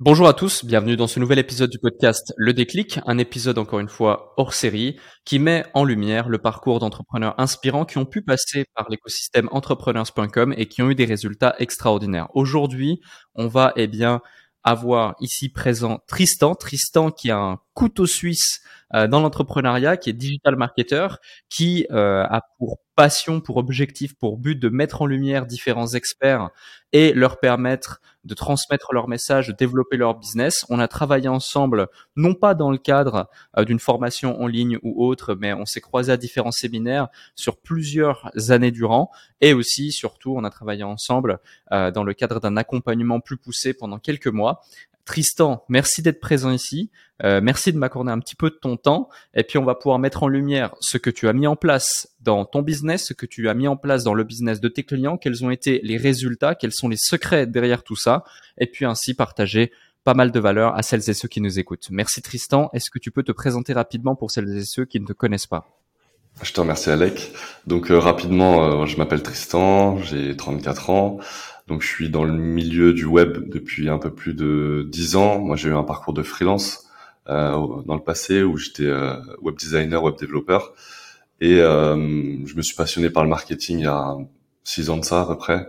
Bonjour à tous, bienvenue dans ce nouvel épisode du podcast Le Déclic, un épisode encore une fois hors série qui met en lumière le parcours d'entrepreneurs inspirants qui ont pu passer par l'écosystème entrepreneurs.com et qui ont eu des résultats extraordinaires. Aujourd'hui, on va eh bien avoir ici présent Tristan, Tristan qui a un couteau suisse euh, dans l'entrepreneuriat, qui est digital marketer, qui euh, a pour passion, pour objectif, pour but de mettre en lumière différents experts et leur permettre de transmettre leur message, de développer leur business. On a travaillé ensemble, non pas dans le cadre euh, d'une formation en ligne ou autre, mais on s'est croisé à différents séminaires sur plusieurs années durant. Et aussi, surtout, on a travaillé ensemble dans le cadre d'un accompagnement plus poussé pendant quelques mois. Tristan, merci d'être présent ici. Euh, merci de m'accorder un petit peu de ton temps. Et puis, on va pouvoir mettre en lumière ce que tu as mis en place dans ton business, ce que tu as mis en place dans le business de tes clients, quels ont été les résultats, quels sont les secrets derrière tout ça. Et puis, ainsi partager pas mal de valeur à celles et ceux qui nous écoutent. Merci Tristan. Est-ce que tu peux te présenter rapidement pour celles et ceux qui ne te connaissent pas? Je te remercie Alec. Donc euh, rapidement, euh, je m'appelle Tristan, j'ai 34 ans. Donc je suis dans le milieu du web depuis un peu plus de dix ans. Moi j'ai eu un parcours de freelance euh, dans le passé où j'étais euh, web designer, web développeur. Et euh, je me suis passionné par le marketing il y a six ans de ça à peu près,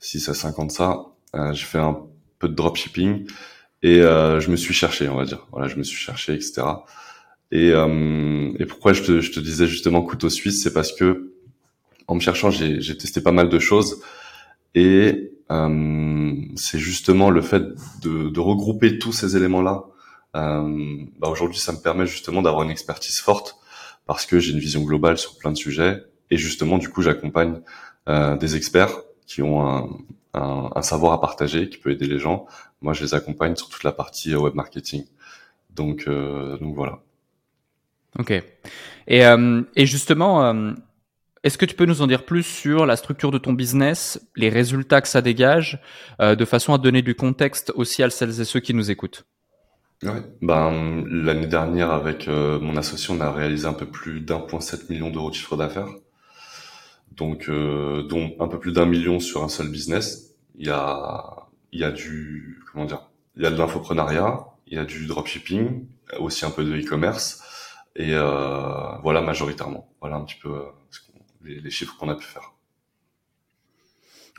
6 à 5 ans de ça. Euh, j'ai fait un peu de dropshipping et euh, je me suis cherché, on va dire. Voilà, je me suis cherché, etc. Et, et pourquoi je te, je te disais justement couteau suisse, c'est parce que en me cherchant, j'ai testé pas mal de choses et euh, c'est justement le fait de, de, regrouper tous ces éléments-là. Euh, bah aujourd'hui, ça me permet justement d'avoir une expertise forte parce que j'ai une vision globale sur plein de sujets et justement, du coup, j'accompagne euh, des experts qui ont un, un, un, savoir à partager, qui peut aider les gens. Moi, je les accompagne sur toute la partie web marketing. Donc, euh, donc voilà. Ok. Et, euh, et justement, euh, est-ce que tu peux nous en dire plus sur la structure de ton business, les résultats que ça dégage, euh, de façon à donner du contexte aussi à celles et ceux qui nous écoutent Ouais. Ben, l'année dernière, avec euh, mon associé, on a réalisé un peu plus d'1,7 million d'euros de chiffre d'affaires. Donc, euh, dont un peu plus d'un million sur un seul business. Il y a, il y a du, comment dire, il y a de l'infoprenariat, il y a du dropshipping, aussi un peu de e-commerce, et euh, voilà majoritairement. Voilà un petit peu euh, les, chiffres qu'on a pu faire.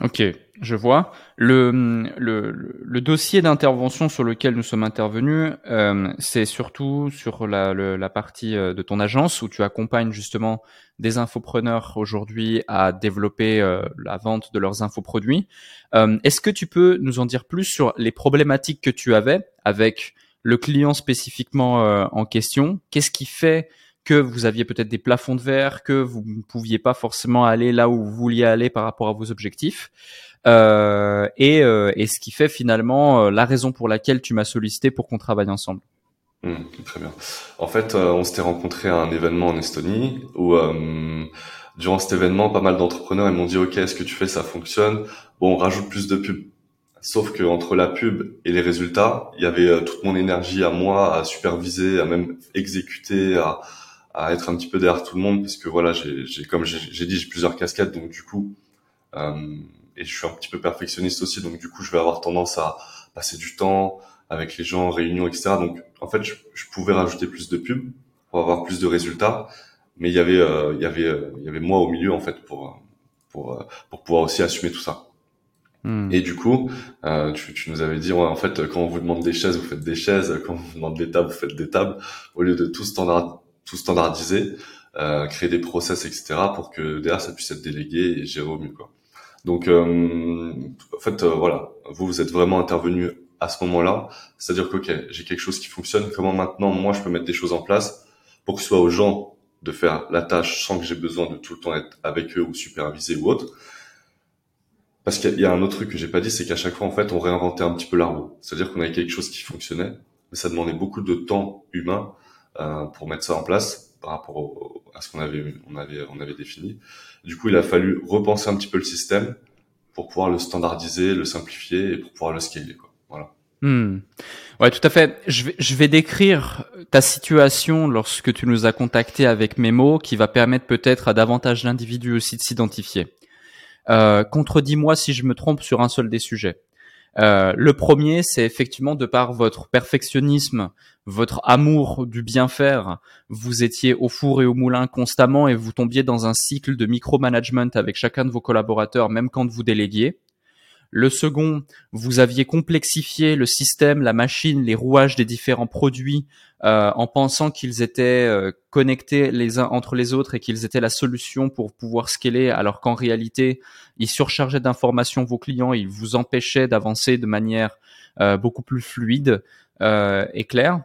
Ok, je vois. Le, dossier d'intervention sur lequel nous sommes intervenus, euh, c'est surtout sur la, partie euh, de ton agence où tu accompagnes justement des infopreneurs aujourd'hui à développer euh, la vente de leurs infoproduits. Est-ce que tu peux nous en dire plus sur les problématiques que tu avais avec le client spécifiquement en question? Qu'est-ce qui fait que vous aviez peut-être des plafonds de verre, que vous ne pouviez pas forcément aller là où vous vouliez aller par rapport à vos objectifs. Euh, et, euh, et, ce qui fait finalement euh, la raison pour laquelle tu m'as sollicité pour qu'on travaille ensemble. Mmh, très bien. En fait, euh, on s'était rencontré à un événement en Estonie où euh, durant cet événement, pas mal d'entrepreneurs m'ont dit OK, est-ce que tu fais ça fonctionne? Bon, on rajoute plus de pubs. Sauf que entre la pub et les résultats, il y avait toute mon énergie à moi à superviser, à même exécuter, à, à être un petit peu derrière tout le monde parce que voilà j'ai comme j'ai dit j'ai plusieurs casquettes donc du coup euh, et je suis un petit peu perfectionniste aussi donc du coup je vais avoir tendance à passer du temps avec les gens en réunion etc donc en fait je, je pouvais rajouter plus de pubs pour avoir plus de résultats mais il y avait euh, il y avait euh, il y avait moi au milieu en fait pour pour pour pouvoir aussi assumer tout ça hmm. et du coup, euh, tu, tu, nous avais dit, ouais, en fait, quand on vous demande des chaises, vous faites des chaises. Quand on vous demande des tables, vous faites des tables. Au lieu de tout standard, tout standardiser, euh, créer des process, etc., pour que derrière ça puisse être délégué et géré au mieux. Quoi. Donc, euh, en fait, euh, voilà, vous vous êtes vraiment intervenu à ce moment-là, c'est-à-dire que ok, j'ai quelque chose qui fonctionne. Comment maintenant moi je peux mettre des choses en place pour que ce soit aux gens de faire la tâche sans que j'ai besoin de tout le temps être avec eux ou superviser ou autre? Parce qu'il y a un autre truc que j'ai pas dit, c'est qu'à chaque fois en fait on réinventait un petit peu la roue. C'est-à-dire qu'on avait quelque chose qui fonctionnait, mais ça demandait beaucoup de temps humain pour mettre ça en place par rapport à ce qu'on avait, on avait, on avait défini. Du coup, il a fallu repenser un petit peu le système pour pouvoir le standardiser, le simplifier et pour pouvoir le scaler. Quoi. Voilà. Hmm. Ouais, tout à fait. Je vais, je vais décrire ta situation lorsque tu nous as contacté avec Memo, qui va permettre peut-être à davantage d'individus aussi de s'identifier. Euh, contredis-moi si je me trompe sur un seul des sujets. Euh, le premier, c'est effectivement de par votre perfectionnisme, votre amour du bien faire, vous étiez au four et au moulin constamment et vous tombiez dans un cycle de micromanagement avec chacun de vos collaborateurs, même quand vous déléguiez. Le second, vous aviez complexifié le système, la machine, les rouages des différents produits euh, en pensant qu'ils étaient euh, connectés les uns entre les autres et qu'ils étaient la solution pour pouvoir scaler, alors qu'en réalité, ils surchargeaient d'informations vos clients, ils vous empêchaient d'avancer de manière euh, beaucoup plus fluide et claire.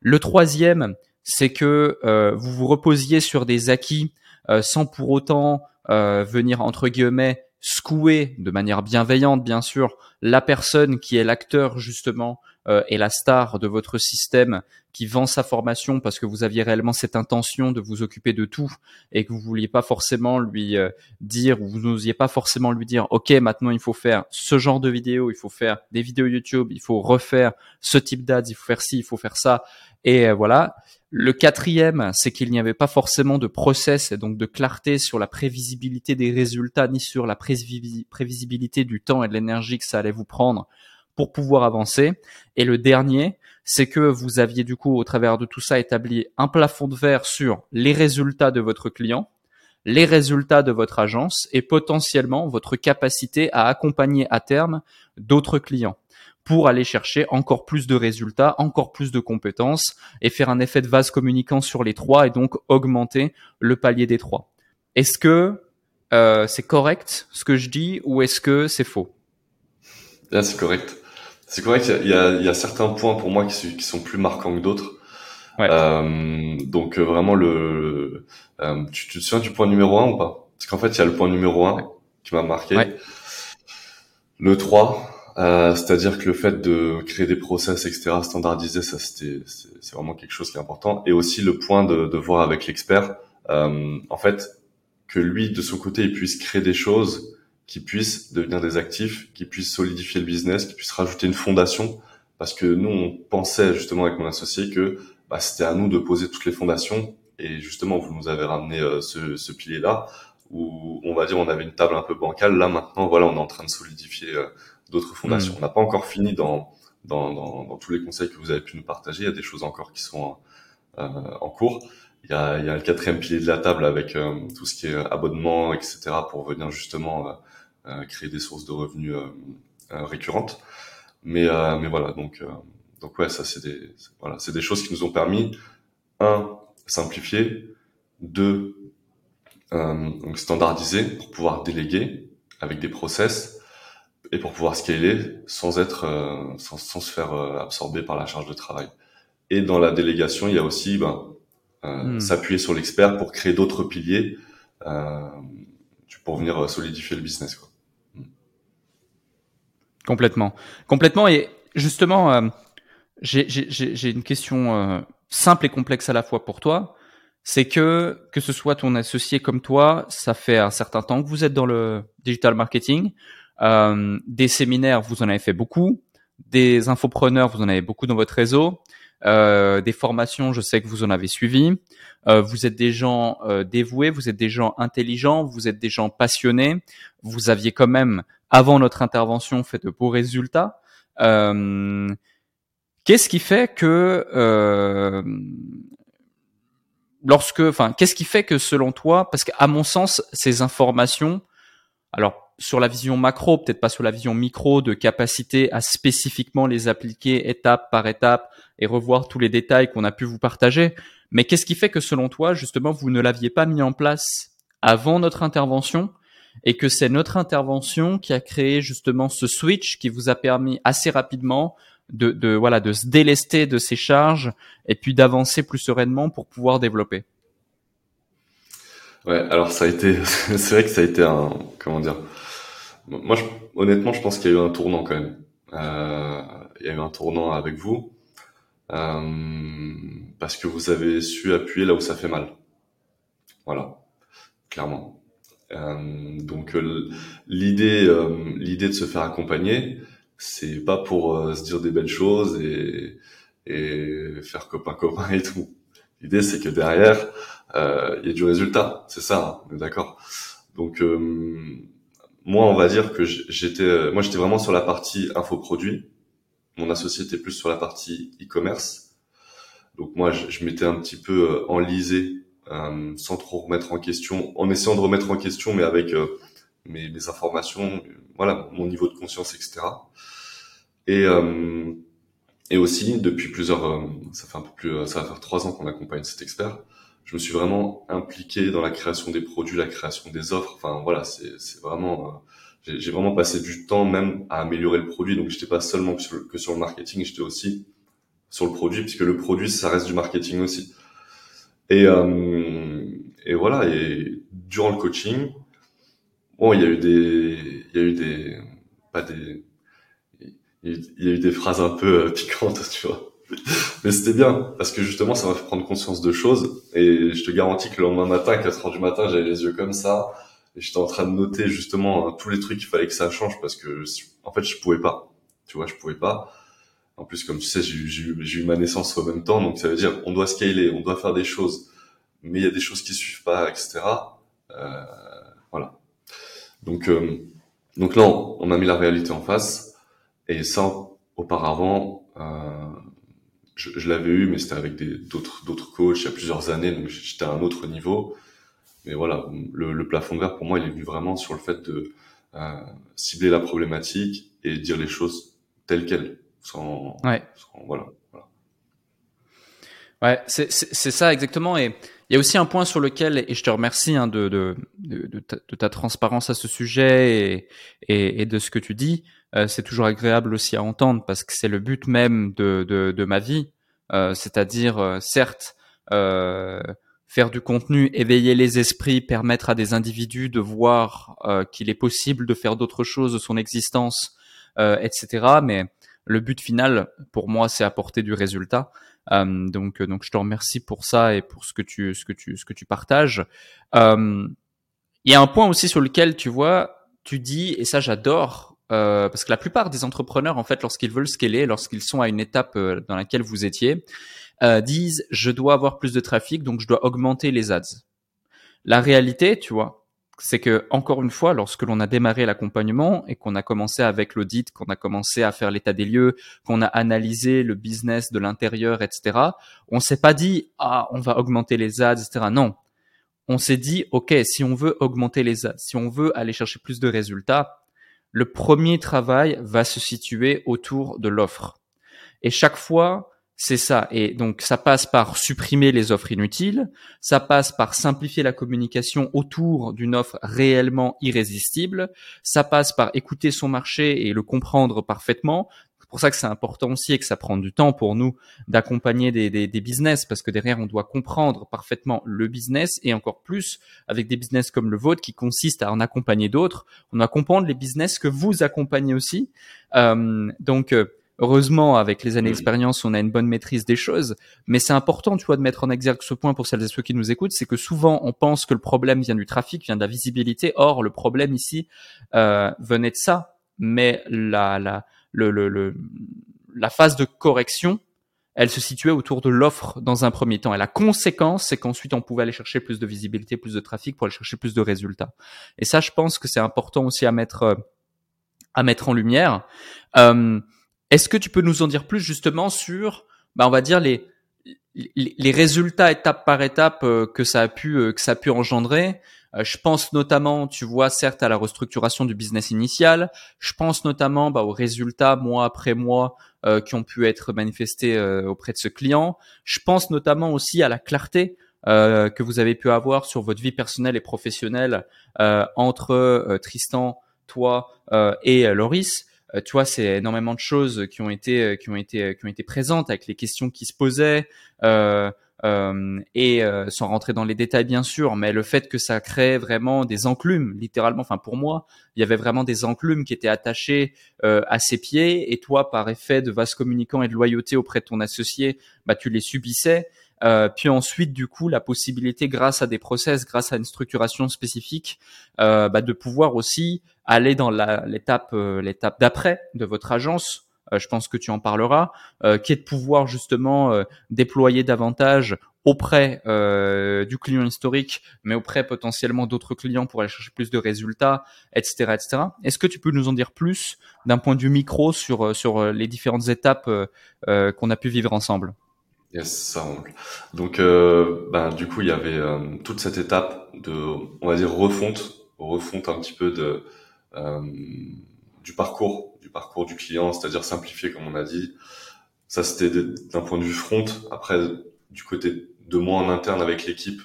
Le troisième, c'est que vous vous reposiez sur des acquis sans pour autant venir entre guillemets secouer de manière bienveillante, bien sûr, la personne qui est l'acteur justement euh, et la star de votre système qui vend sa formation parce que vous aviez réellement cette intention de vous occuper de tout et que vous vouliez pas forcément lui euh, dire ou vous n'osiez pas forcément lui dire ok maintenant il faut faire ce genre de vidéo, il faut faire des vidéos YouTube, il faut refaire ce type d'ads, il faut faire ci, il faut faire ça et euh, voilà. Le quatrième, c'est qu'il n'y avait pas forcément de process et donc de clarté sur la prévisibilité des résultats ni sur la prévisibilité du temps et de l'énergie que ça allait vous prendre pour pouvoir avancer. Et le dernier, c'est que vous aviez du coup au travers de tout ça établi un plafond de verre sur les résultats de votre client, les résultats de votre agence et potentiellement votre capacité à accompagner à terme d'autres clients pour aller chercher encore plus de résultats, encore plus de compétences et faire un effet de vase communicant sur les trois et donc augmenter le palier des trois. Est-ce que euh, c'est correct ce que je dis ou est-ce que c'est faux? Là, c'est correct. C'est correct. Il y, a, il y a, certains points pour moi qui, qui sont plus marquants que d'autres. Ouais. Euh, donc euh, vraiment le, euh, tu, tu, te souviens du point numéro un ou pas? Parce qu'en fait, il y a le point numéro un qui m'a marqué. Ouais. Le 3, euh, c'est-à-dire que le fait de créer des process, etc., standardisés, ça c'était, c'est vraiment quelque chose qui est important. Et aussi le point de, de voir avec l'expert, euh, en fait, que lui de son côté, il puisse créer des choses qui puissent devenir des actifs, qui puissent solidifier le business, qui puissent rajouter une fondation. Parce que nous, on pensait justement avec mon associé que bah, c'était à nous de poser toutes les fondations. Et justement, vous nous avez ramené euh, ce, ce pilier-là, où on va dire on avait une table un peu bancale. Là maintenant, voilà, on est en train de solidifier euh, d'autres fondations. Hmm. On n'a pas encore fini dans, dans, dans, dans, tous les conseils que vous avez pu nous partager. Il y a des choses encore qui sont euh, en cours. Il y, a, y a le quatrième pilier de la table avec euh, tout ce qui est abonnement, etc. pour venir justement euh, euh, créer des sources de revenus récurrentes. Mais, mais voilà, donc, donc ouais, ça c'est des, voilà, c'est des choses qui nous ont permis un simplifier, deux donc standardiser pour pouvoir déléguer avec des process et pour pouvoir scaler sans être euh, sans, sans, se faire euh, absorber par la charge de travail. Et dans la délégation, il y a aussi ben, euh, hmm. s'appuyer sur l'expert pour créer d'autres piliers pour venir solidifier le business. Quoi. Hmm. Complètement, complètement. Et justement, j'ai une question simple et complexe à la fois pour toi. C'est que que ce soit ton associé comme toi, ça fait un certain temps que vous êtes dans le digital marketing. Euh, des séminaires, vous en avez fait beaucoup. Des infopreneurs, vous en avez beaucoup dans votre réseau. Euh, des formations, je sais que vous en avez suivi. Euh, vous êtes des gens euh, dévoués, vous êtes des gens intelligents, vous êtes des gens passionnés. Vous aviez quand même, avant notre intervention, fait de beaux résultats. Euh, qu'est-ce qui fait que euh, lorsque, enfin, qu'est-ce qui fait que selon toi, parce qu'à mon sens, ces informations, alors sur la vision macro, peut-être pas sur la vision micro, de capacité à spécifiquement les appliquer étape par étape et revoir tous les détails qu'on a pu vous partager. Mais qu'est-ce qui fait que selon toi, justement, vous ne l'aviez pas mis en place avant notre intervention et que c'est notre intervention qui a créé justement ce switch qui vous a permis assez rapidement de, de voilà de se délester de ces charges et puis d'avancer plus sereinement pour pouvoir développer? Ouais, alors ça a été, c'est vrai que ça a été un, comment dire, moi, honnêtement, je pense qu'il y a eu un tournant quand même. Euh, il y a eu un tournant avec vous parce que vous avez su appuyer là où ça fait mal. Voilà, clairement. Euh, donc euh, l'idée, euh, l'idée de se faire accompagner, c'est pas pour euh, se dire des belles choses et, et faire copain copain et tout. L'idée, c'est que derrière, il y a du résultat. C'est ça, est d'accord. Donc moi, on va dire que j'étais, moi, j'étais vraiment sur la partie infoproduit. Mon associé était plus sur la partie e-commerce. Donc moi, je, m'étais un petit peu euh, enlisé, euh, sans trop remettre en question, en essayant de remettre en question, mais avec euh, mes, informations, voilà, mon niveau de conscience, etc. Et et aussi depuis plusieurs, ça fait un peu plus, ça va faire trois ans qu'on accompagne cet expert. Je me suis vraiment impliqué dans la création des produits, la création des offres. Enfin voilà, c'est vraiment j'ai vraiment passé du temps même à améliorer le produit. Donc, j'étais pas seulement que sur, le, que sur le marketing, j'étais aussi sur le produit, puisque le produit, ça reste du marketing aussi. Et, euh, et voilà. Et durant le coaching, bon, il y a eu des, il y a eu des, pas des, il y a eu des phrases un peu euh, piquantes, tu vois. Mais c'était bien, parce que justement, ça m'a fait prendre conscience de choses. Et je te garantis que le lendemain matin, à 4 heures du matin, j'avais les yeux comme ça et j'étais en train de noter justement tous les trucs qu'il fallait que ça change parce que en fait je pouvais pas. Tu vois je pouvais pas. En plus comme tu sais j'ai eu, ma naissance au même temps donc ça veut dire on doit scaler on doit faire des choses. Mais il y a des choses qui suivent pas etc euh, voilà. Donc euh, donc là on, a mis la réalité en face. Et ça auparavant euh, je, je l'avais eu mais c'était avec d'autres d'autres coachs il y a plusieurs années donc j'étais à un autre niveau mais voilà, le, le, plafond de verre pour moi, il est venu vraiment sur le fait de euh, cibler la problématique et dire les choses telles quelles, sans, ouais. sans voilà. voilà. Ouais, c'est ça exactement. Et il y a aussi un point sur lequel, et je te remercie hein, de, de, de, ta, de, ta, transparence à ce sujet et, et, et de ce que tu dis. Euh, c'est toujours agréable aussi à entendre parce que c'est le but même de, de, de ma vie. Euh, C'est-à-dire, euh, certes, euh, faire du contenu, éveiller les esprits, permettre à des individus de voir euh, qu'il est possible de faire d'autres choses de son existence, euh, etc. Mais le but final, pour moi, c'est apporter du résultat. Euh, donc, donc, je te remercie pour ça et pour ce que tu, ce que tu, ce que tu partages. Euh, il y a un point aussi sur lequel tu vois, tu dis, et ça j'adore, euh, parce que la plupart des entrepreneurs, en fait, lorsqu'ils veulent scaler, lorsqu'ils sont à une étape dans laquelle vous étiez, euh, disent je dois avoir plus de trafic, donc je dois augmenter les ads. La réalité, tu vois, c'est que encore une fois, lorsque l'on a démarré l'accompagnement et qu'on a commencé avec l'audit, qu'on a commencé à faire l'état des lieux, qu'on a analysé le business de l'intérieur, etc., on s'est pas dit ah on va augmenter les ads, etc. Non, on s'est dit ok si on veut augmenter les ads, si on veut aller chercher plus de résultats, le premier travail va se situer autour de l'offre. Et chaque fois c'est ça. Et donc, ça passe par supprimer les offres inutiles. Ça passe par simplifier la communication autour d'une offre réellement irrésistible. Ça passe par écouter son marché et le comprendre parfaitement. C'est pour ça que c'est important aussi et que ça prend du temps pour nous d'accompagner des, des, des, business parce que derrière, on doit comprendre parfaitement le business et encore plus avec des business comme le vôtre qui consiste à en accompagner d'autres. On doit comprendre les business que vous accompagnez aussi. Euh, donc, euh, Heureusement, avec les années d'expérience, on a une bonne maîtrise des choses, mais c'est important, tu vois, de mettre en exergue ce point pour celles et ceux qui nous écoutent, c'est que souvent on pense que le problème vient du trafic, vient de la visibilité. Or, le problème ici euh, venait de ça, mais la la le, le, le, la phase de correction, elle se situait autour de l'offre dans un premier temps. Et la conséquence, c'est qu'ensuite on pouvait aller chercher plus de visibilité, plus de trafic pour aller chercher plus de résultats. Et ça, je pense que c'est important aussi à mettre euh, à mettre en lumière. Euh, est-ce que tu peux nous en dire plus justement sur, bah, on va dire les les résultats étape par étape euh, que ça a pu euh, que ça a pu engendrer? Euh, je pense notamment, tu vois, certes à la restructuration du business initial. Je pense notamment bah, aux résultats mois après mois qui ont pu être manifestés auprès de ce client. Je pense notamment aussi à la clarté que vous avez pu avoir sur votre vie personnelle et professionnelle entre Tristan, toi et Loris. Euh, tu vois, c'est énormément de choses qui ont été euh, qui ont été euh, qui ont été présentes avec les questions qui se posaient. Euh, euh, et sans rentrer dans les détails bien sûr, mais le fait que ça crée vraiment des enclumes, littéralement, enfin pour moi, il y avait vraiment des enclumes qui étaient attachés euh, à ses pieds, et toi, par effet de vase communicant et de loyauté auprès de ton associé, bah tu les subissais. Euh, puis ensuite, du coup, la possibilité, grâce à des process, grâce à une structuration spécifique, euh, bah, de pouvoir aussi aller dans l'étape euh, l'étape d'après de votre agence je pense que tu en parleras, qui est de pouvoir justement déployer davantage auprès euh, du client historique, mais auprès potentiellement d'autres clients pour aller chercher plus de résultats, etc., etc. Est-ce que tu peux nous en dire plus d'un point de vue micro sur euh, sur euh, les différentes étapes euh, qu'on a pu vivre ensemble? Yes, ça roule. Donc, euh, ben, du coup, il y avait toute cette étape de, on va dire, refonte, refonte un petit peu de du parcours, du parcours du client, c'est-à-dire simplifier, comme on a dit. Ça, c'était d'un point de vue front. Après, du côté de moi en interne avec l'équipe.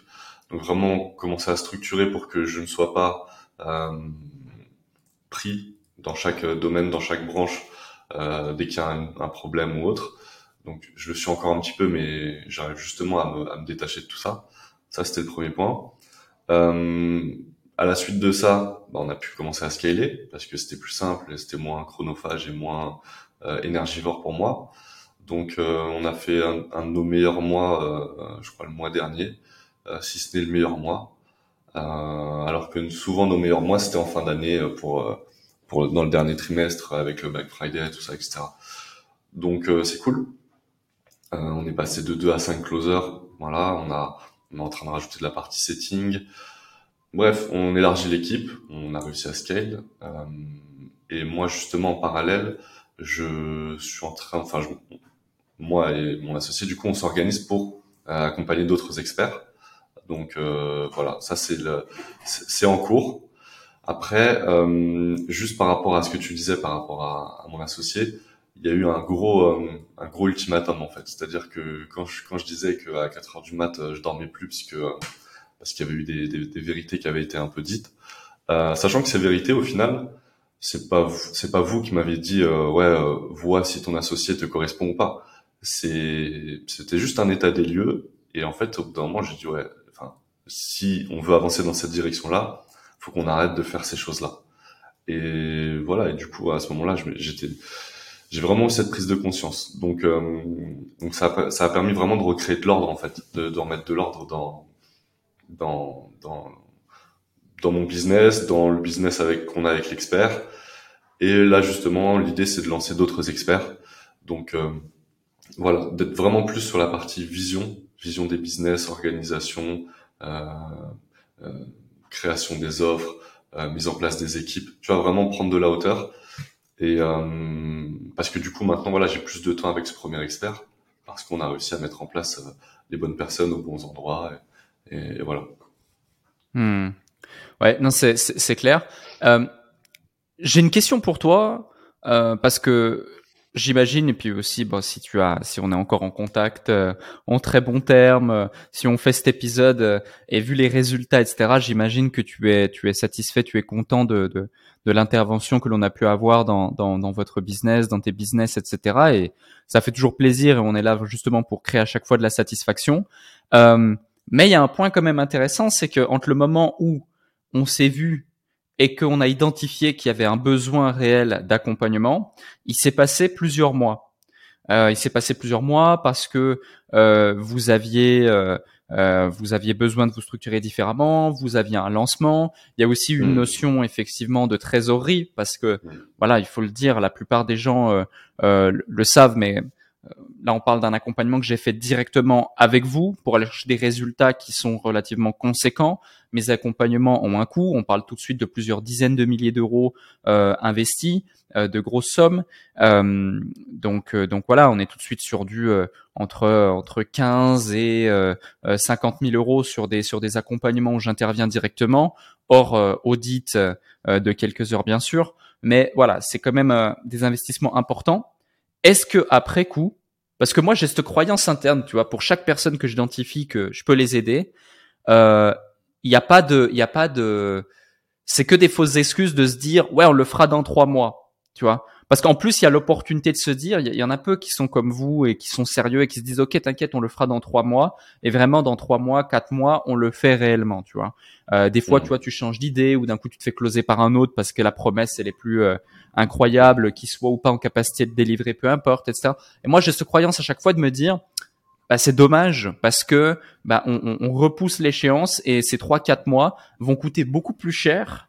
Donc vraiment commencer à structurer pour que je ne sois pas euh, pris dans chaque domaine, dans chaque branche euh, dès qu'il y a un, problème ou autre. Donc je le suis encore un petit peu, mais j'arrive justement à me, à me, détacher de tout ça. Ça c'était le premier point. Euh, à la suite de ça, bah, on a pu commencer à scaler parce que c'était plus simple, c'était moins chronophage et moins euh, énergivore pour moi. Donc euh, on a fait un, un, de nos meilleurs mois, euh, je crois le mois dernier, euh, si ce n'est le meilleur mois. alors que souvent nos meilleurs mois c'était en fin d'année pour pour dans le dernier trimestre avec le Black Friday tout ça etc. Donc c'est cool. On est passé de 2 à 5 closers. Voilà, on a on est en train de rajouter de la partie setting. Bref, on élargit l'équipe, on a réussi à scale. et moi justement en parallèle, je suis en train, enfin, moi et mon associé, du coup, on s'organise pour euh, accompagner d'autres experts. Donc euh, voilà, ça c'est le, c'est en cours. Après, euh, juste par rapport à ce que tu disais par rapport à, à mon associé, il y a eu un gros, euh, un gros ultimatum en fait. C'est-à-dire que quand je, quand je disais qu'à 4 heures du mat, je dormais plus parce que parce qu'il y avait eu des, des, des, vérités qui avaient été un peu dites, sachant que ces vérités, au final, c'est pas c'est pas vous qui m'avez dit ouais, vois si ton associé te correspond ou pas c'est c'était juste un état des lieux et en fait au bout d'un moment j'ai dit ouais enfin si on veut avancer dans cette direction là faut qu'on arrête de faire ces choses là et voilà et du coup à ce moment là j'étais j'ai vraiment eu cette prise de conscience donc euh, donc ça a, ça a permis vraiment de recréer de l'ordre en fait de, de remettre de l'ordre dans dans dans dans mon business dans le business avec qu'on a avec l'expert et là justement l'idée c'est de lancer d'autres experts donc euh, voilà, d'être vraiment plus sur la partie vision, vision des business, organisation, euh, euh, création des offres, euh, mise en place des équipes. Tu vas vraiment prendre de la hauteur. Et euh, parce que du coup maintenant voilà j'ai plus de temps avec ce premier expert parce qu'on a réussi à mettre en place euh, les bonnes personnes aux bons endroits et, voilà. Hmm. Ouais non c'est clair. Euh, j'ai une question pour toi parce que J'imagine, et puis aussi, bon, si tu as, si on est encore en contact, euh, en très bon terme, euh, si on fait cet épisode euh, et vu les résultats, etc., j'imagine que tu es, tu es satisfait, tu es content de, de, de l'intervention que l'on a pu avoir dans, dans, dans, votre business, dans tes business, etc. Et ça fait toujours plaisir et on est là justement pour créer à chaque fois de la satisfaction. mais il y a un point quand même intéressant, c'est que entre le moment où on s'est vu et qu'on a identifié qu'il y avait un besoin réel d'accompagnement, il s'est passé plusieurs mois. Euh, il s'est passé plusieurs mois parce que euh, vous aviez euh, euh vous aviez besoin de vous structurer différemment, vous aviez un lancement. Il y a aussi une mmh. notion effectivement de trésorerie parce que mmh. voilà, il faut le dire, la plupart des gens euh, euh, le savent, mais là on parle d'un accompagnement que j'ai fait directement avec vous pour aller chercher des résultats qui sont relativement conséquents. Mes accompagnements ont un coût, on parle tout de suite de plusieurs dizaines de milliers d'euros euh, investis, euh, de grosses sommes. Euh, donc euh, donc voilà, on est tout de suite sur du euh, entre entre 15 et 50 000 euros sur des sur des accompagnements où j'interviens directement, hors audit de quelques heures bien sûr. Mais voilà, c'est quand même des investissements importants. Est-ce que après coup, parce que moi, j'ai cette croyance interne, tu vois, pour chaque personne que j'identifie que je peux les aider, euh, il n'y a pas de, il y a pas de, c'est que des fausses excuses de se dire, ouais, on le fera dans trois mois, tu vois. Parce qu'en plus, il y a l'opportunité de se dire, il y, en a peu qui sont comme vous et qui sont sérieux et qui se disent, ok, t'inquiète, on le fera dans trois mois. Et vraiment, dans trois mois, quatre mois, on le fait réellement, tu vois. Euh, des fois, mmh. tu vois, tu changes d'idée ou d'un coup, tu te fais closer par un autre parce que la promesse, elle est plus euh, incroyable, qu'il soit ou pas en capacité de délivrer, peu importe, etc. Et moi, j'ai cette croyance à chaque fois de me dire, bah, c'est dommage parce que bah, on, on repousse l'échéance et ces trois quatre mois vont coûter beaucoup plus cher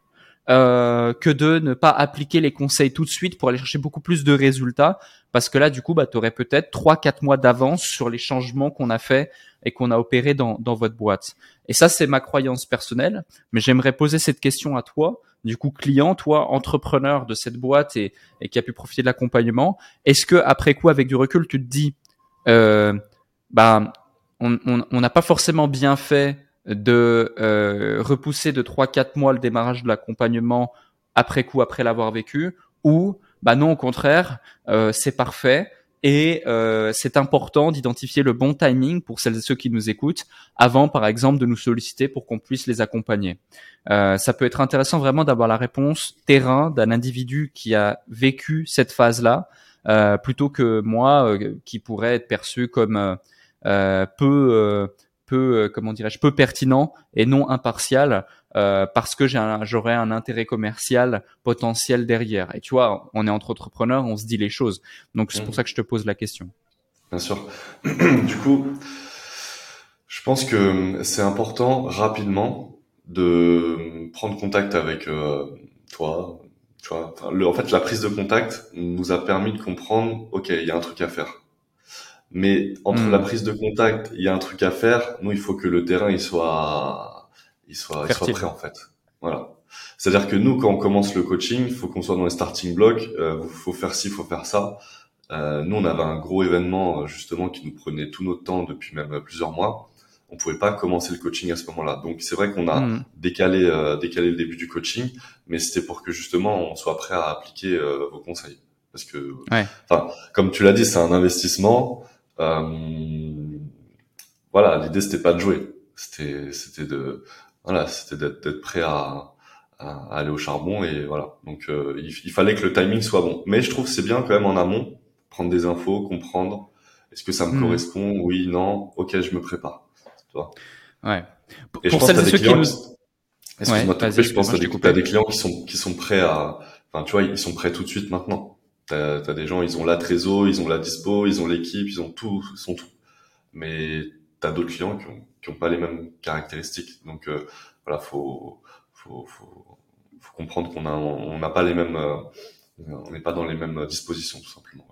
euh, que de ne pas appliquer les conseils tout de suite pour aller chercher beaucoup plus de résultats parce que là du coup bah tu aurais peut-être trois quatre mois d'avance sur les changements qu'on a fait et qu'on a opéré dans, dans votre boîte. Et ça c'est ma croyance personnelle, mais j'aimerais poser cette question à toi, du coup client, toi entrepreneur de cette boîte et, et qui a pu profiter de l'accompagnement, est-ce que après coup avec du recul tu te dis euh, bah on n'a on, pas forcément bien fait de euh, repousser de 3-4 mois le démarrage de l'accompagnement après coup, après l'avoir vécu, ou bah non, au contraire, euh, c'est parfait et euh, c'est important d'identifier le bon timing pour celles et ceux qui nous écoutent avant, par exemple, de nous solliciter pour qu'on puisse les accompagner. Euh, ça peut être intéressant vraiment d'avoir la réponse terrain d'un individu qui a vécu cette phase-là, plutôt que moi qui pourrait être perçu comme peu peu, euh, comment dirais-je, peu pertinent et non impartial euh, parce que j'aurais un, intérêt commercial potentiel derrière. Et tu vois, on est entre entrepreneurs, on se dit les choses. Donc c'est pour mhm. ça que je te pose la question. Bien sûr. du coup, je pense que c'est important rapidement de prendre contact avec euh, toi. Tu vois, en fait, la prise de contact nous a permis de comprendre, ok, il y a un truc à faire. Mais entre la hmm. prise de contact, il y a un truc à faire. Nous, il faut que le terrain il soit, il soit, il soit prêt en fait. Voilà. C'est-à-dire que nous, quand on commence le coaching, il faut qu'on soit dans les starting blocks. Euh, faut faire ci, faut faire ça. Euh, nous, on avait un gros événement justement qui nous prenait tout notre temps depuis même plusieurs mois. On pouvait pas commencer le coaching à ce moment-là. Donc c'est vrai qu'on a hmm. décalé, euh, décalé le début du coaching, mais c'était pour que justement on soit prêt à appliquer euh, vos conseils. Parce que, enfin, comme tu l'as dit, c'est un investissement. Euh, voilà, l'idée c'était pas de jouer, c'était c'était de voilà, c'était d'être prêt à, à, aller au charbon et voilà. Donc euh, il, fallait que le timing soit bon. Mais je trouve c'est bien quand même en amont prendre des infos, comprendre est-ce que ça me hmm. correspond, oui, non, ok, je me prépare. Tu vois? Ouais. Et je pense que ceux qui nous... Excuse-moi je pense que t'as des clients qui sont qui sont prêts à, enfin tu vois, ils sont prêts tout de suite maintenant. T'as as des gens, ils ont la trésor, ils ont la dispo, ils ont l'équipe, ils ont tout, ils sont tout. Mais t'as d'autres clients qui ont, qui ont pas les mêmes caractéristiques. Donc euh, voilà, faut, faut, faut, faut comprendre qu'on a, on n'a pas les mêmes, euh, on n'est pas dans les mêmes dispositions tout simplement.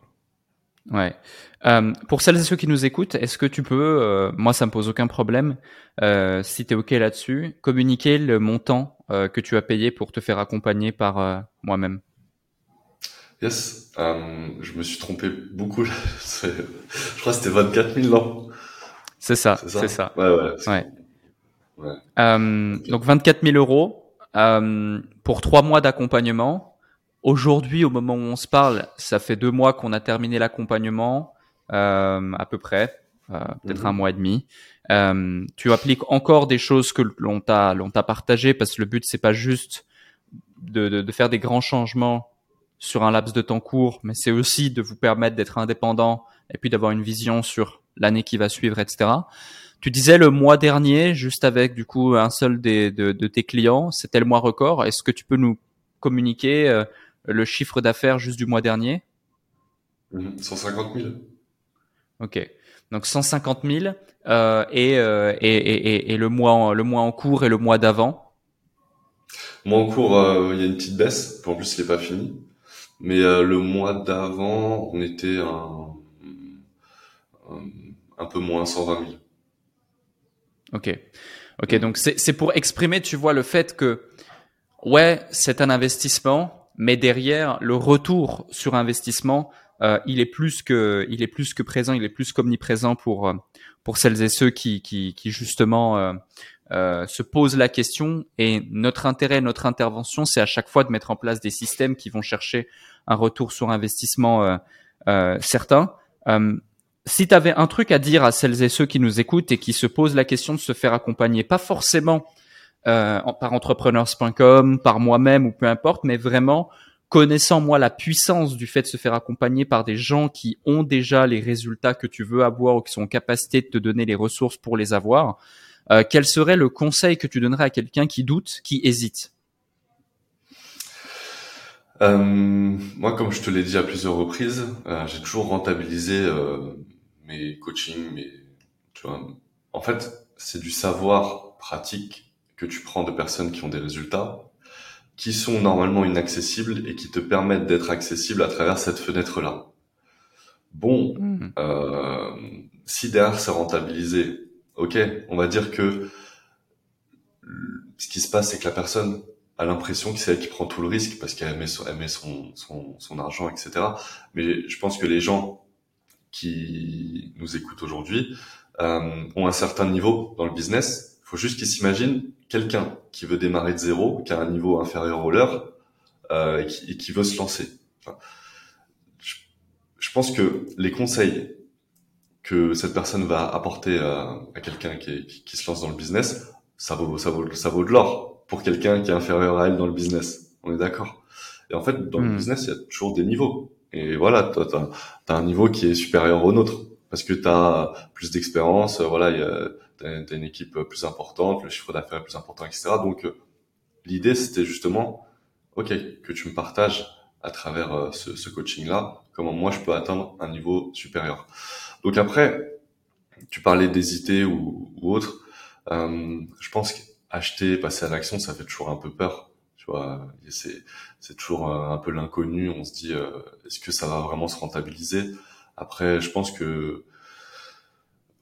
Ouais. Euh, pour celles et ceux qui nous écoutent, est-ce que tu peux, euh, moi ça me pose aucun problème, euh, si tu es ok là-dessus, communiquer le montant que tu as payé pour te faire accompagner par moi-même? Yes, euh, je me suis trompé beaucoup. je crois que c'était 24 000, non C'est ça, c'est ça. Ouais, ouais. ouais. ouais. Euh, Donc 24 000 euros euh, pour trois mois d'accompagnement. Aujourd'hui, au moment où on se parle, ça fait deux mois qu'on a terminé l'accompagnement, à peu près, peut-être un mhm. mois et demi. Tu appliques encore des choses que l'on t'a l'on t'a partagé parce que le but c'est pas juste de, de, de faire des grands changements sur un laps de temps court, mais c'est aussi de vous permettre d'être indépendant et puis d'avoir une vision sur l'année qui va suivre, etc. Tu disais le mois dernier, juste avec du coup un seul des, de, tes clients, c'était le mois record. Est-ce que tu peux nous communiquer euh, le chiffre d'affaires juste du mois dernier? 150 000. Ok. Donc 150 000 euh, et, euh, et, et, et, le mois le mois en cours et le mois d'avant? Mois en cours, euh, il y a une petite baisse. En plus, il n'est pas fini. Mais euh, le mois d'avant, on était un, un, peu moins 120 000. Ok. Ok, donc c'est pour exprimer, tu vois, le fait que, ouais, c'est un investissement, mais derrière, le retour sur investissement, euh, il est plus que, il est plus que présent, il est plus qu'omniprésent pour euh, pour celles et ceux qui qui, qui justement euh, euh, se posent la question. Et notre intérêt, notre intervention, c'est à chaque fois de mettre en place des systèmes qui vont chercher un retour sur investissement euh, euh, certain. Euh, si tu avais un truc à dire à celles et ceux qui nous écoutent et qui se posent la question de se faire accompagner, pas forcément par entrepreneurs.com, par moi-même ou peu importe, mais vraiment connaissant moi la puissance du fait de se faire accompagner par des gens qui ont déjà les résultats que tu veux avoir ou qui sont en capacité de te donner les ressources pour les avoir, quel serait le conseil que tu donnerais à quelqu'un qui doute, qui hésite? Euh, moi, comme je te l'ai dit à plusieurs reprises, euh, j'ai toujours rentabilisé euh, mes coachings, mes, tu vois. En fait, c'est du savoir pratique que tu prends de personnes qui ont des résultats, qui sont normalement inaccessibles et qui te permettent d'être accessible à travers cette fenêtre-là. Bon, hmm. euh, si derrière c'est rentabilisé, ok, on va dire que ce qui se passe, c'est que la personne a l'impression que c'est elle qui prend tout le risque parce qu'elle met, son, son, son, argent, etc. Mais je pense que les gens qui nous écoutent aujourd'hui euh, ont un certain niveau dans le business. Il faut juste qu'ils s'imaginent quelqu'un qui veut démarrer de zéro, qui a un niveau inférieur au leur euh, et, qui, et, qui, veut se lancer. Je, pense que les conseils que cette personne va apporter à, à quelqu'un qui, qui, qui, se lance dans le business, ça vaut, ça vaut, ça vaut de l'or pour quelqu'un qui est inférieur à elle dans le business. On est d'accord? Et en fait, dans le hmm. business, il y a toujours des niveaux. Et voilà, toi, tu as, un niveau qui est supérieur au nôtre parce que tu as plus d'expérience, voilà, tu as, une équipe plus importante, le chiffre d'affaires est plus important, etc. Donc, euh, l'idée, c'était justement, OK, que tu me partages à travers euh, ce, ce coaching-là, comment moi, je peux atteindre un niveau supérieur. Donc après, tu parlais d'hésiter ou, ou autre. Euh, je pense qu'acheter, passer à l'action, ça fait toujours un peu peur. Tu vois, c'est c'est toujours un peu l'inconnu. On se dit, euh, est-ce que ça va vraiment se rentabiliser? Après, je pense que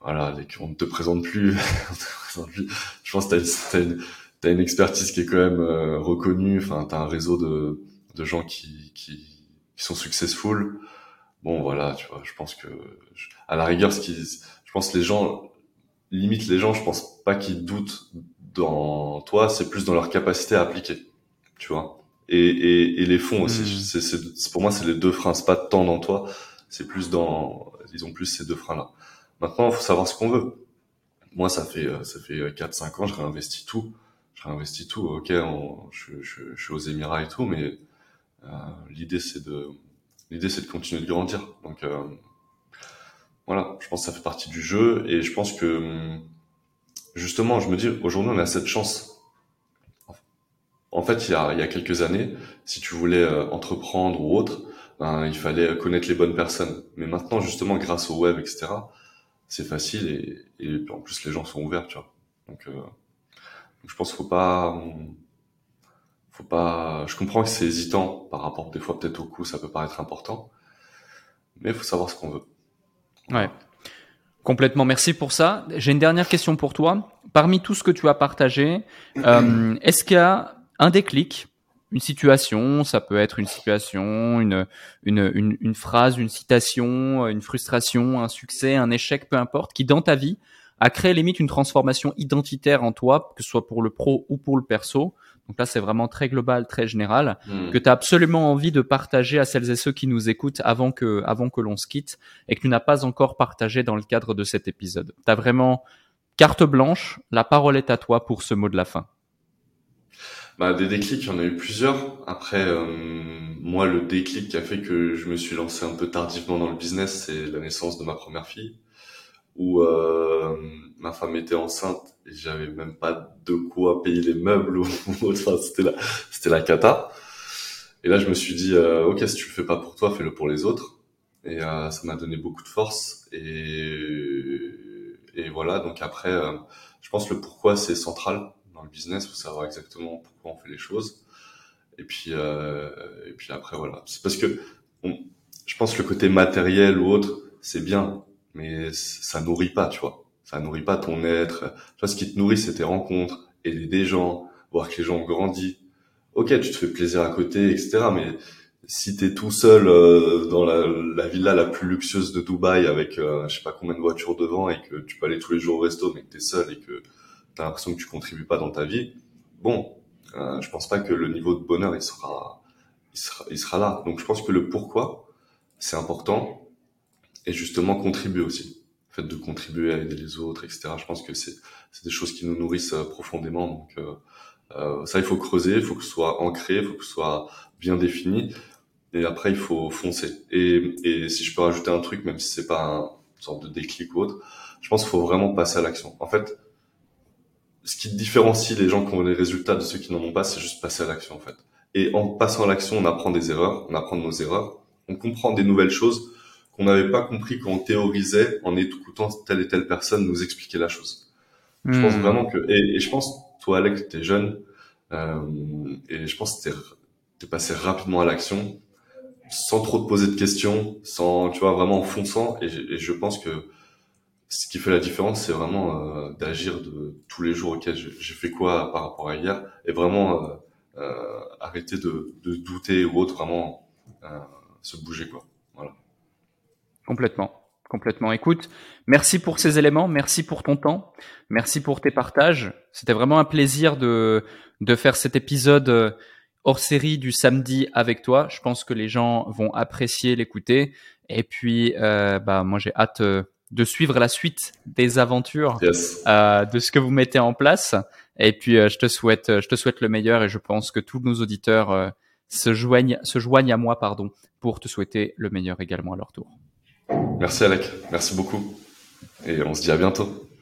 voilà, on ne te présente plus. je pense que t'as une, as une, expertise qui est quand même euh, reconnue. Enfin, t'as un réseau de, de gens qui, qui, qui sont successful. Bon, voilà, tu vois. Je pense que à la rigueur, ce qui, je pense les gens limite les gens, je pense pas qu'ils doutent dans toi, c'est plus dans leur capacité à appliquer, tu vois. Et, et, et les fonds aussi. Hmm. C'est, pour moi, c'est les deux freins. C'est pas tant dans toi, c'est plus dans, ils ont plus ces deux freins-là. Maintenant, il faut savoir ce qu'on veut. Moi, ça fait, ça fait 4-5 ans, je réinvestis tout. Je réinvestis tout. Ok, je, je, je, suis aux Émirats et tout, mais euh, l'idée, c'est de, l'idée, c'est de continuer de grandir. Donc, euh, voilà, je pense que ça fait partie du jeu et je pense que justement, je me dis aujourd'hui on a cette chance. En fait, il y a, il y a quelques années, si tu voulais euh, entreprendre ou autre, ben, il fallait connaître les bonnes personnes. Mais maintenant, justement, grâce au web, etc., c'est facile et, et, en plus les gens sont ouverts, tu vois. Donc, euh, je pense qu'il faut pas, faut pas. Je comprends que c'est hésitant par rapport des fois peut-être au coût, ça peut paraître important, mais il faut savoir ce qu'on veut. Ouais. Complètement, merci pour ça. J'ai une dernière question pour toi. Parmi tout ce que tu as partagé, euh, est-ce qu'il y a un déclic, une situation, ça peut être une situation, une, une, une, une, phrase, une citation, une frustration, un succès, un échec, peu importe, qui dans ta vie a créé limite une transformation identitaire en toi, que ce soit pour le pro ou pour le perso, donc là, c'est vraiment très global, très général, hmm. que tu as absolument envie de partager à celles et ceux qui nous écoutent avant que, avant que l'on se quitte et que tu n'as pas encore partagé dans le cadre de cet épisode. Tu as vraiment carte blanche, la parole est à toi pour ce mot de la fin. Bah, des déclics, il y en a eu plusieurs. Après, euh, moi, le déclic qui a fait que je me suis lancé un peu tardivement dans le business, c'est la naissance de ma première fille, où euh, ma femme était enceinte j'avais même pas de quoi payer les meubles ou enfin c'était la c'était la cata. Et là je me suis dit euh, ok si tu le fais pas pour toi fais-le pour les autres. Et euh, ça m'a donné beaucoup de force. Et et voilà. Donc après euh, je pense le pourquoi c'est central dans le business. Faut savoir exactement pourquoi on fait les choses. Et puis euh, et puis après voilà. C'est parce que je pense que le côté matériel ou autre c'est bien mais ça nourrit pas tu vois ça nourrit pas ton être. Tu ce qui te nourrit, c'est tes rencontres, aider des gens, voir que les gens ont grandi. Ok, tu te fais plaisir à côté, etc. Mais si t'es tout seul euh, dans la, la, villa la plus luxueuse de Dubaï avec euh, je sais pas combien de voitures devant et que tu peux aller tous les jours au resto mais que t'es seul et que t'as l'impression que tu contribues pas dans ta vie, bon, euh, je pense pas que le niveau de bonheur il sera, il sera, il sera là. Donc je pense que le pourquoi c'est important et justement contribuer aussi fait de contribuer à aider les autres, etc. Je pense que c'est des choses qui nous nourrissent euh, profondément. Donc euh, euh, ça, il faut creuser, il faut que ce soit ancré, il faut que ce soit bien défini. Et après, il faut foncer. Et, et si je peux rajouter un truc, même si c'est pas un, une sorte de déclic ou autre, je pense qu'il faut vraiment passer à l'action. En fait, ce qui différencie les gens qui ont les résultats de ceux qui n'en ont pas, c'est juste passer à l'action, en fait. Et en passant à l'action, on apprend des erreurs, on apprend nos erreurs, on comprend des nouvelles choses qu'on n'avait pas compris quand on théorisait en écoutant telle et telle personne nous expliquer la chose. Je pense hmm. vraiment que, et, je pense, toi Alex, t'es jeune, et je pense que t'es passé rapidement à l'action sans trop te poser de questions, sans, tu vois, vraiment en fonçant. Et, et je pense que ce qui fait la différence, c'est vraiment euh, d'agir de tous les jours. Ok, j'ai fait quoi par rapport à hier, et vraiment euh, euh, arrêter de, de, douter ou autre, vraiment euh, se bouger quoi. Complètement. Complètement. Écoute, merci pour ces éléments, merci pour ton temps, merci pour tes partages. C'était vraiment un plaisir de, de faire cet épisode hors série du samedi avec toi. Je pense que les gens vont apprécier l'écouter. Et puis, euh, bah, moi, j'ai hâte euh, de suivre la suite des aventures euh, de ce que vous mettez en place. Et puis, euh, je te souhaite, je te souhaite le meilleur. Et je pense que tous nos auditeurs euh, se joignent, se joignent à moi, pardon, pour te souhaiter le meilleur également à leur tour. Merci Alec, merci beaucoup. Et on se dit à bientôt.